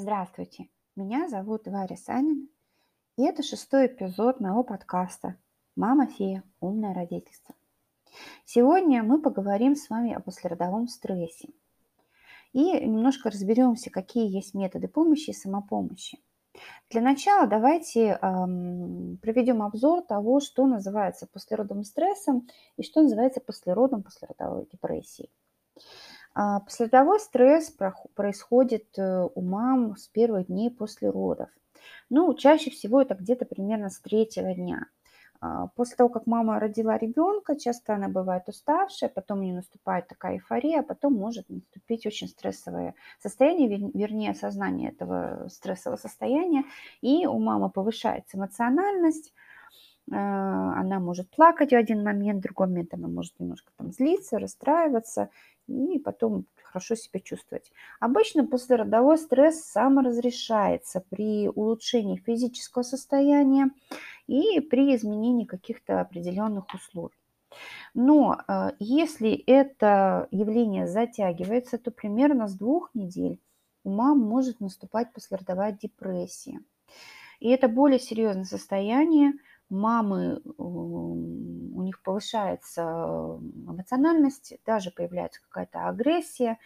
Здравствуйте, меня зовут Варя Санина, и это шестой эпизод моего подкаста «Мама фея. Умное родительство». Сегодня мы поговорим с вами о послеродовом стрессе и немножко разберемся, какие есть методы помощи и самопомощи. Для начала давайте эм, проведем обзор того, что называется послеродовым стрессом и что называется послеродом послеродовой депрессией. А, Послеродовой стресс происходит э, у мам с первых дней после родов. Ну, чаще всего это где-то примерно с третьего дня. А, после того, как мама родила ребенка, часто она бывает уставшая, потом у нее наступает такая эйфория, а потом может наступить очень стрессовое состояние, вернее, осознание этого стрессового состояния, и у мамы повышается эмоциональность, она может плакать в один момент, в другой момент она может немножко там злиться, расстраиваться, и потом хорошо себя чувствовать. Обычно послеродовой стресс саморазрешается при улучшении физического состояния и при изменении каких-то определенных условий. Но э, если это явление затягивается, то примерно с двух недель у мам может наступать послеродовая депрессия. И это более серьезное состояние, мамы, у них повышается эмоциональность, даже появляется какая-то агрессия,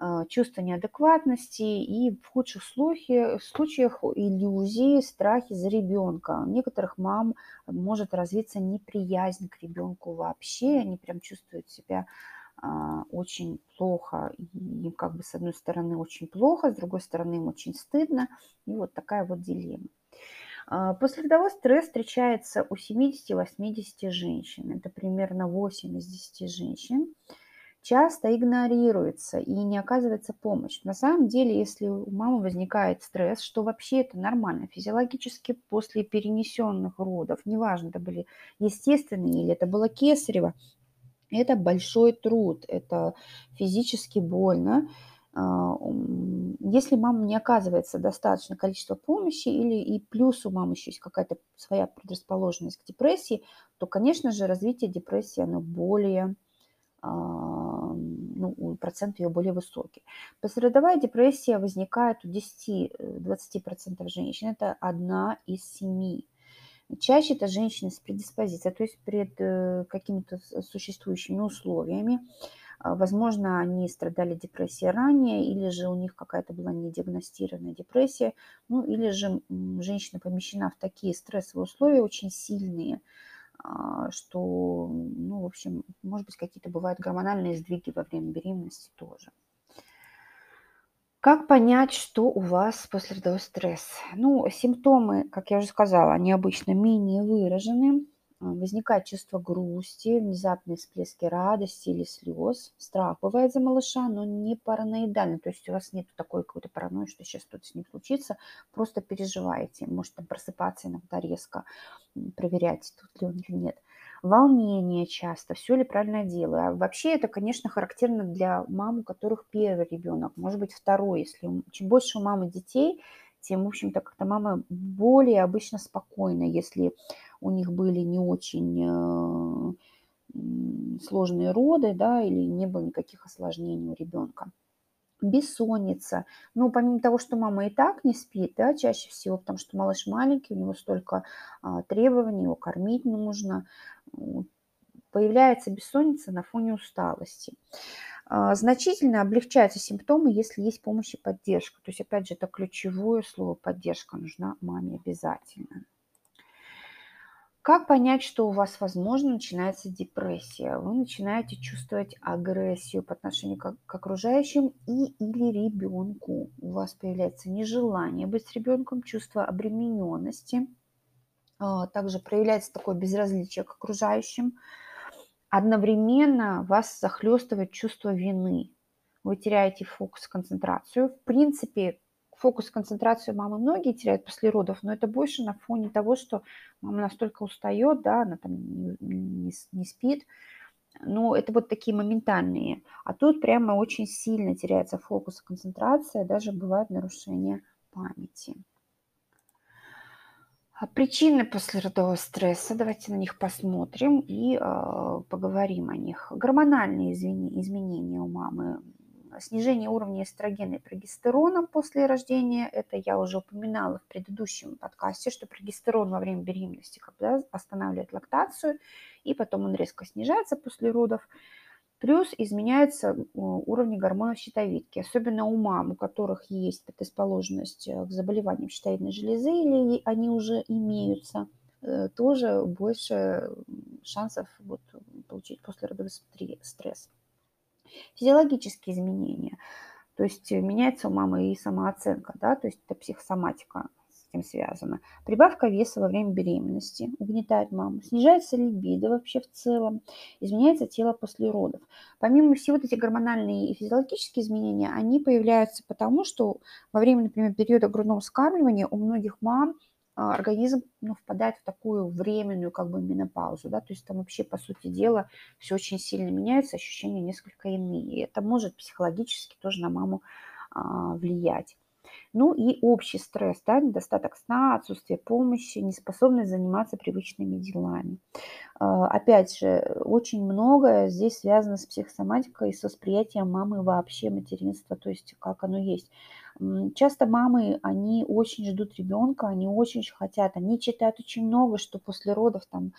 а, чувство неадекватности и в худших случаях, случаях иллюзии, страхи за ребенка. У некоторых мам может развиться неприязнь к ребенку вообще, они прям чувствуют себя а, очень плохо, им как бы с одной стороны очень плохо, с другой стороны им очень стыдно, и вот такая вот дилемма. А, Послеродовой стресс встречается у 70-80 женщин. Это примерно 8 из 10 женщин. Часто игнорируется и не оказывается помощь. На самом деле, если у мамы возникает стресс, что вообще это нормально, физиологически после перенесенных родов, неважно, это были естественные или это было кесарево, это большой труд, это физически больно, если мама не оказывается достаточно количество помощи или и плюс у мамы еще есть какая-то своя предрасположенность к депрессии, то, конечно же, развитие депрессии, оно более, а, ну, процент ее более высокий. Послеродовая депрессия возникает у 10-20% женщин. Это одна из семи. Чаще это женщины с предиспозицией, то есть пред э, какими-то существующими условиями. А, возможно, они страдали депрессией ранее, или же у них какая-то была недиагностированная депрессия, ну или же женщина помещена в такие стрессовые условия очень сильные, а, что, ну, в общем, может быть, какие-то бывают гормональные сдвиги во время беременности тоже. Как понять, что у вас послеродовой стресс? Ну, симптомы, как я уже сказала, они обычно менее выражены. А, возникает чувство грусти, внезапные всплески радости или слез. Страх бывает за малыша, но не параноидально. То есть у вас нет такой какой-то паранойи, что сейчас что-то с ним случится. Просто переживаете. Может там просыпаться иногда резко, проверять, тут ли он или нет. Волнение часто, все ли правильно делаю. А вообще это, конечно, характерно для мам, у которых первый ребенок, может быть, второй. Если чем больше у мамы детей, тем, в общем-то, как-то мама более обычно спокойна, если у них были не очень э, сложные роды, да, или не было никаких осложнений у ребенка. Бессонница. Ну, помимо того, что мама и так не спит, да, чаще всего, потому что малыш маленький, у него столько а, требований, его кормить нужно, появляется бессонница на фоне усталости. А, значительно облегчаются симптомы, если есть помощь и поддержка. То есть, опять же, это ключевое слово поддержка нужна маме обязательно. Как понять, что у вас, возможно, начинается депрессия? Вы начинаете чувствовать агрессию по отношению к, к окружающим и или ребенку. У вас появляется нежелание быть с ребенком, чувство обремененности. А, также проявляется такое безразличие к окружающим. Одновременно вас захлестывает чувство вины. Вы теряете фокус, концентрацию. В принципе, фокус, концентрацию мамы многие теряют после родов, но это больше на фоне того, что мама настолько устает, да, она там не, не, не спит. Ну, это вот такие моментальные. А тут прямо очень сильно теряется фокус, концентрация, даже бывает нарушение памяти. А причины послеродового стресса, давайте на них посмотрим и э, поговорим о них. Гормональные изменения у мамы снижение уровня эстрогена и прогестерона после рождения. Это я уже упоминала в предыдущем подкасте, что прогестерон во время беременности когда останавливает лактацию, и потом он резко снижается после родов. Плюс изменяются уровни гормонов щитовидки, особенно у мам, у которых есть предрасположенность э, к заболеваниям щитовидной железы или они уже имеются, э, тоже больше шансов вот, получить послеродовой стресс. Физиологические изменения, то есть меняется у мамы и самооценка, да, то есть это психосоматика этим связано. Прибавка веса во время беременности угнетает маму. Снижается либидо вообще в целом. Изменяется тело после родов. Помимо всего, вот эти гормональные и физиологические изменения, они появляются потому, что во время, например, периода грудного вскармливания у многих мам организм ну, впадает в такую временную как бы менопаузу, да, то есть там вообще, по сути дела, все очень сильно меняется, ощущения несколько иные. И это может психологически тоже на маму а, влиять. Ну и общий стресс, да, недостаток сна, отсутствие помощи, неспособность заниматься привычными делами. А, опять же, очень многое здесь связано с психосоматикой и с восприятием мамы вообще материнства, то есть как оно есть. Часто мамы, они очень ждут ребенка, они очень хотят, они читают очень много, что после родов там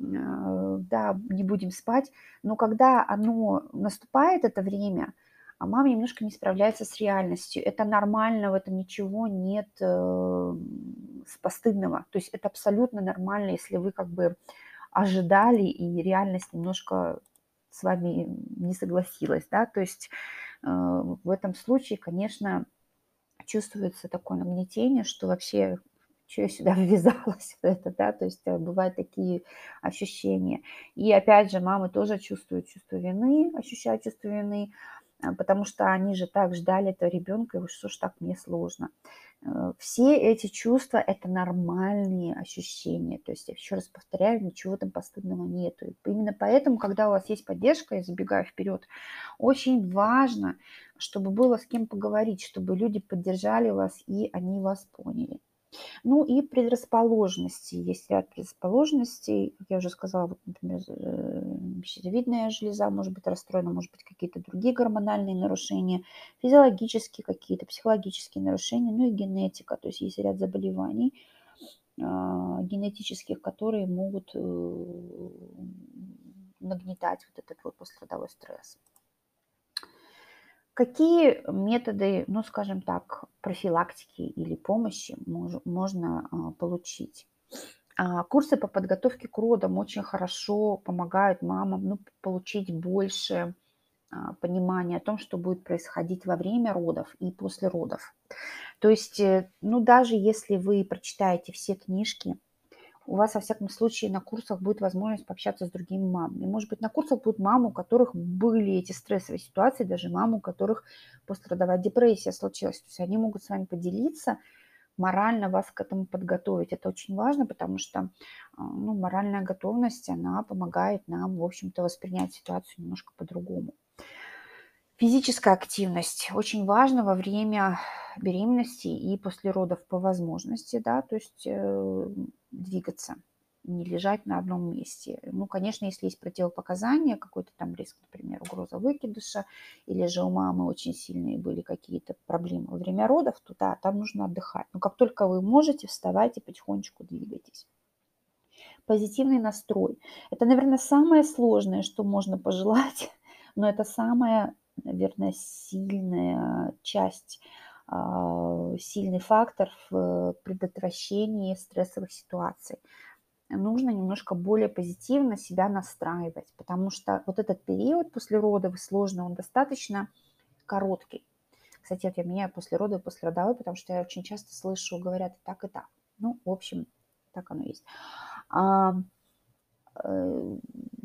а, да, не будем спать, но когда оно наступает, это время, а мама немножко не справляется с реальностью. Это нормально, в этом ничего нет э, постыдного. То есть это абсолютно нормально, если вы как бы ожидали, и реальность немножко с вами не согласилась, да, то есть э, в этом случае, конечно, чувствуется такое нагнетение, что вообще что я сюда ввязалась в это, да, то есть э, бывают такие ощущения. И опять же, мамы тоже чувствуют чувство вины, ощущают чувство вины, а, потому что они же так ждали этого ребенка, и что ж так мне сложно. Э, все эти чувства – это нормальные ощущения. То есть, еще раз повторяю, ничего там постыдного нету. Именно поэтому, когда у вас есть поддержка, я забегаю вперед, очень важно, чтобы было с кем поговорить, чтобы люди поддержали вас и они вас поняли. Ну и предрасположенности. Есть ряд предрасположенностей, как я уже сказала, вот, например, э, щитовидная железа может быть расстроена, может быть какие-то другие гормональные нарушения, физиологические какие-то, психологические нарушения, ну и генетика. То есть есть ряд заболеваний а, генетических, которые могут э, нагнетать вот этот вот послеродовой стресс. Какие методы, ну, скажем так, профилактики или помощи мож, можно а, получить? А, курсы по подготовке к родам очень хорошо помогают мамам ну, получить больше а, понимания о том, что будет происходить во время родов и после родов. То есть, э, ну, даже если вы прочитаете все книжки, у вас, во всяком случае, на курсах будет возможность пообщаться с другими мамами. Может быть, на курсах будут мамы, у которых были эти стрессовые ситуации, даже мамы, у которых пострадовая депрессия случилась. То есть они могут с вами поделиться, морально вас к этому подготовить. Это очень важно, потому что а, ну, моральная готовность, она помогает нам, в общем-то, воспринять ситуацию немножко по-другому. Физическая активность очень важна во время беременности и после родов по возможности, да, то есть э, двигаться, не лежать на одном месте. Ну, конечно, если есть противопоказания, какой-то там риск, например, угроза выкидыша, или же у мамы очень сильные были какие-то проблемы во время родов, то да, там нужно отдыхать. Но как только вы можете, вставайте, потихонечку двигайтесь позитивный настрой. Это, наверное, самое сложное, что можно пожелать, но это самое наверное, сильная часть, сильный фактор в предотвращении стрессовых ситуаций. Нужно немножко более позитивно себя настраивать, потому что вот этот период после родов сложный, он достаточно короткий. Кстати, вот я меняю после родов и после родовой, потому что я очень часто слышу, говорят и так, и так. Ну, в общем, так оно есть. Э,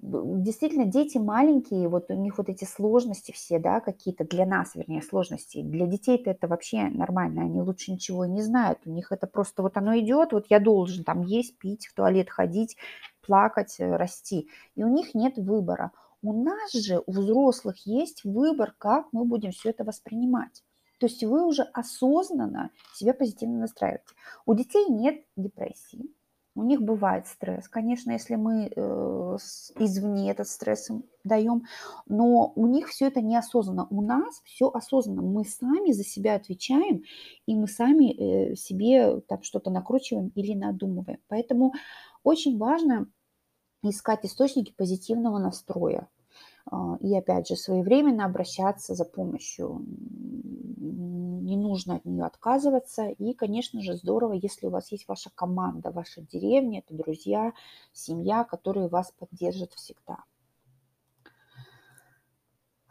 действительно, дети маленькие, вот у них вот эти сложности все, да, какие-то для нас, вернее, сложности. Для детей-то это вообще нормально, они лучше ничего не знают. У них это просто вот оно идет, вот я должен там есть, пить, в туалет ходить, плакать, э, расти. И у них нет выбора. У нас же, у взрослых, есть выбор, как мы будем все это воспринимать. То есть вы уже осознанно себя позитивно настраиваете. У детей нет депрессии, у них бывает стресс. Конечно, если мы э, извне этот стресс им даем, но у них все это неосознанно. У нас все осознанно. Мы сами за себя отвечаем, и мы сами э, себе там что-то накручиваем или надумываем. Поэтому очень важно искать источники позитивного настроя. А, и опять же, своевременно обращаться за помощью. Не нужно от нее отказываться. И, конечно же, здорово, если у вас есть ваша команда, ваша деревня, это друзья, семья, которые вас поддержат всегда.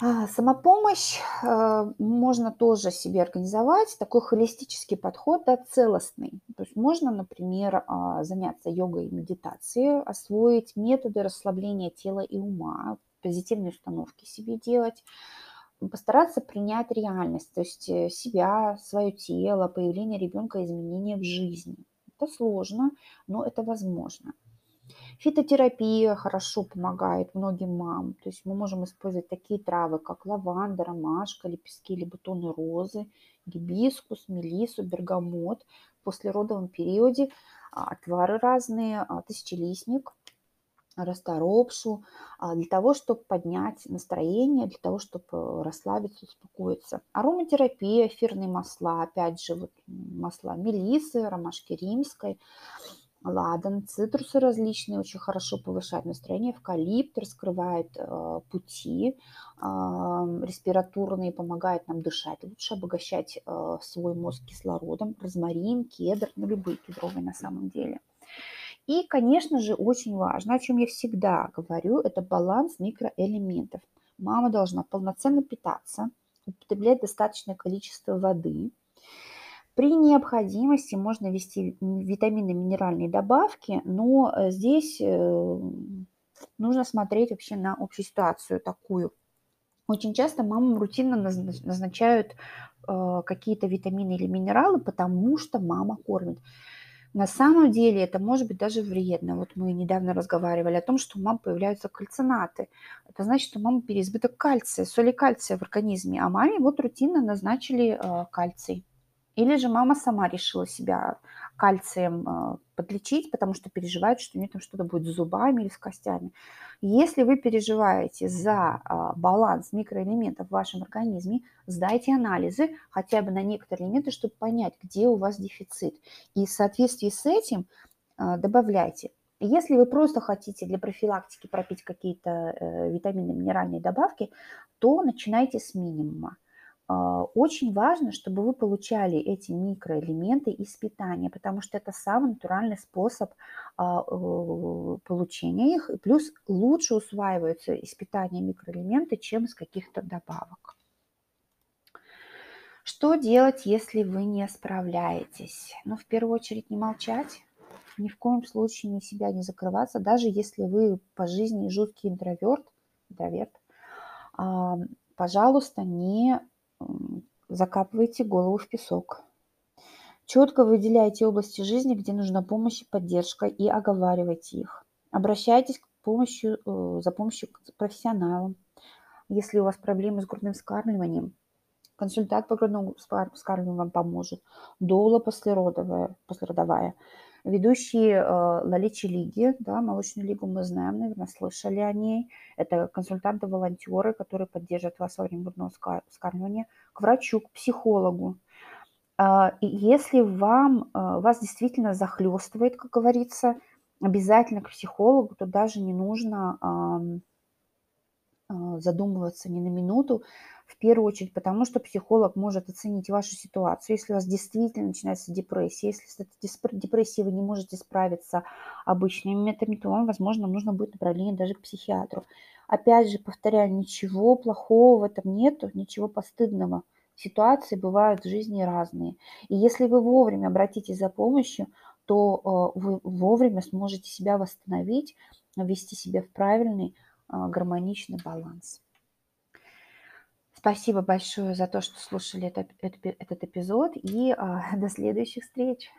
А, самопомощь э, можно тоже себе организовать, такой холистический подход, да, целостный. То есть можно, например, а, заняться йогой и медитацией, освоить методы расслабления тела и ума, позитивные установки себе делать, постараться принять реальность, то есть э, себя, свое тело, появление ребенка, изменения в жизни. Это сложно, но это возможно. Фитотерапия хорошо помогает многим мамам. То есть мы можем использовать такие травы, как лаванда, ромашка, лепестки или бутоны розы, гибискус, мелису, бергамот. В послеродовом периоде а, отвары разные, а, тысячелистник – расторопшу, а, для того, чтобы поднять настроение, для того, чтобы э, расслабиться, успокоиться. Ароматерапия, эфирные масла, опять же, вот масла мелисы, ромашки римской, ладан, цитрусы различные очень хорошо повышают настроение, эвкалипт раскрывает э, пути э, респираторные, помогает нам дышать, лучше обогащать э, свой мозг кислородом, розмарин, кедр, ну любые кедровые на самом деле. И, конечно же, очень важно, о чем я всегда говорю, это баланс микроэлементов. Мама должна полноценно питаться, употреблять достаточное количество воды. При необходимости можно ввести витамины, минеральные добавки, но э, здесь э, нужно смотреть вообще на общую ситуацию такую. Очень часто мамам рутинно назначают э, какие-то витамины или минералы, потому что мама кормит. На самом деле это может быть даже вредно. Вот мы недавно разговаривали о том, что у мам появляются кальцинаты. Это значит, что у мамы переизбыток кальция, соли кальция в организме, а маме вот рутинно назначили э, кальций. Или же мама сама решила себя кальцием э, подлечить, потому что переживает, что у нее там что-то будет с зубами или с костями. Если вы переживаете за а, баланс микроэлементов в вашем организме, сдайте анализы хотя бы на некоторые элементы, чтобы понять, где у вас дефицит. И в соответствии с этим а, добавляйте. Если вы просто хотите для профилактики пропить какие-то э, витамины, минеральные добавки, то начинайте с минимума. А, очень важно, чтобы вы получали эти микроэлементы из питания, потому что это самый натуральный способ а, получения их, и плюс лучше усваиваются из питания микроэлементы, чем из каких-то добавок. Что делать, если вы не справляетесь? Ну, в первую очередь, не молчать, ни в коем случае не себя не закрываться, даже если вы по жизни жуткий интроверт, интроверт а, пожалуйста, не закапывайте голову в песок. Четко выделяйте области жизни, где нужна помощь и поддержка, и оговаривайте их. Обращайтесь к помощью, э, за помощью к профессионалам. Если у вас проблемы с грудным вскармливанием, консультант по грудному вскармливанию вам поможет. Доула послеродовая, послеродовая. Ведущие э, Лаличи Лиги, да, молочную лигу мы знаем, наверное, слышали о ней. Это консультанты-волонтеры, которые поддерживают вас во время грудного вскармливания. К врачу, к психологу. Э, и если вам, э, вас действительно захлестывает, как говорится, обязательно к психологу, то даже не нужно э, задумываться ни на минуту, в первую очередь потому, что психолог может оценить вашу ситуацию. Если у вас действительно начинается депрессия, если с этой депрессией вы не можете справиться обычными методами, то вам, возможно, нужно будет направление даже к психиатру. Опять же, повторяю, ничего плохого в этом нету, ничего постыдного. Ситуации бывают в жизни разные. И если вы вовремя обратитесь за помощью, то э, вы вовремя сможете себя восстановить, ввести себя в правильный гармоничный баланс. Спасибо большое за то, что слушали этот, этот эпизод, и а, до следующих встреч.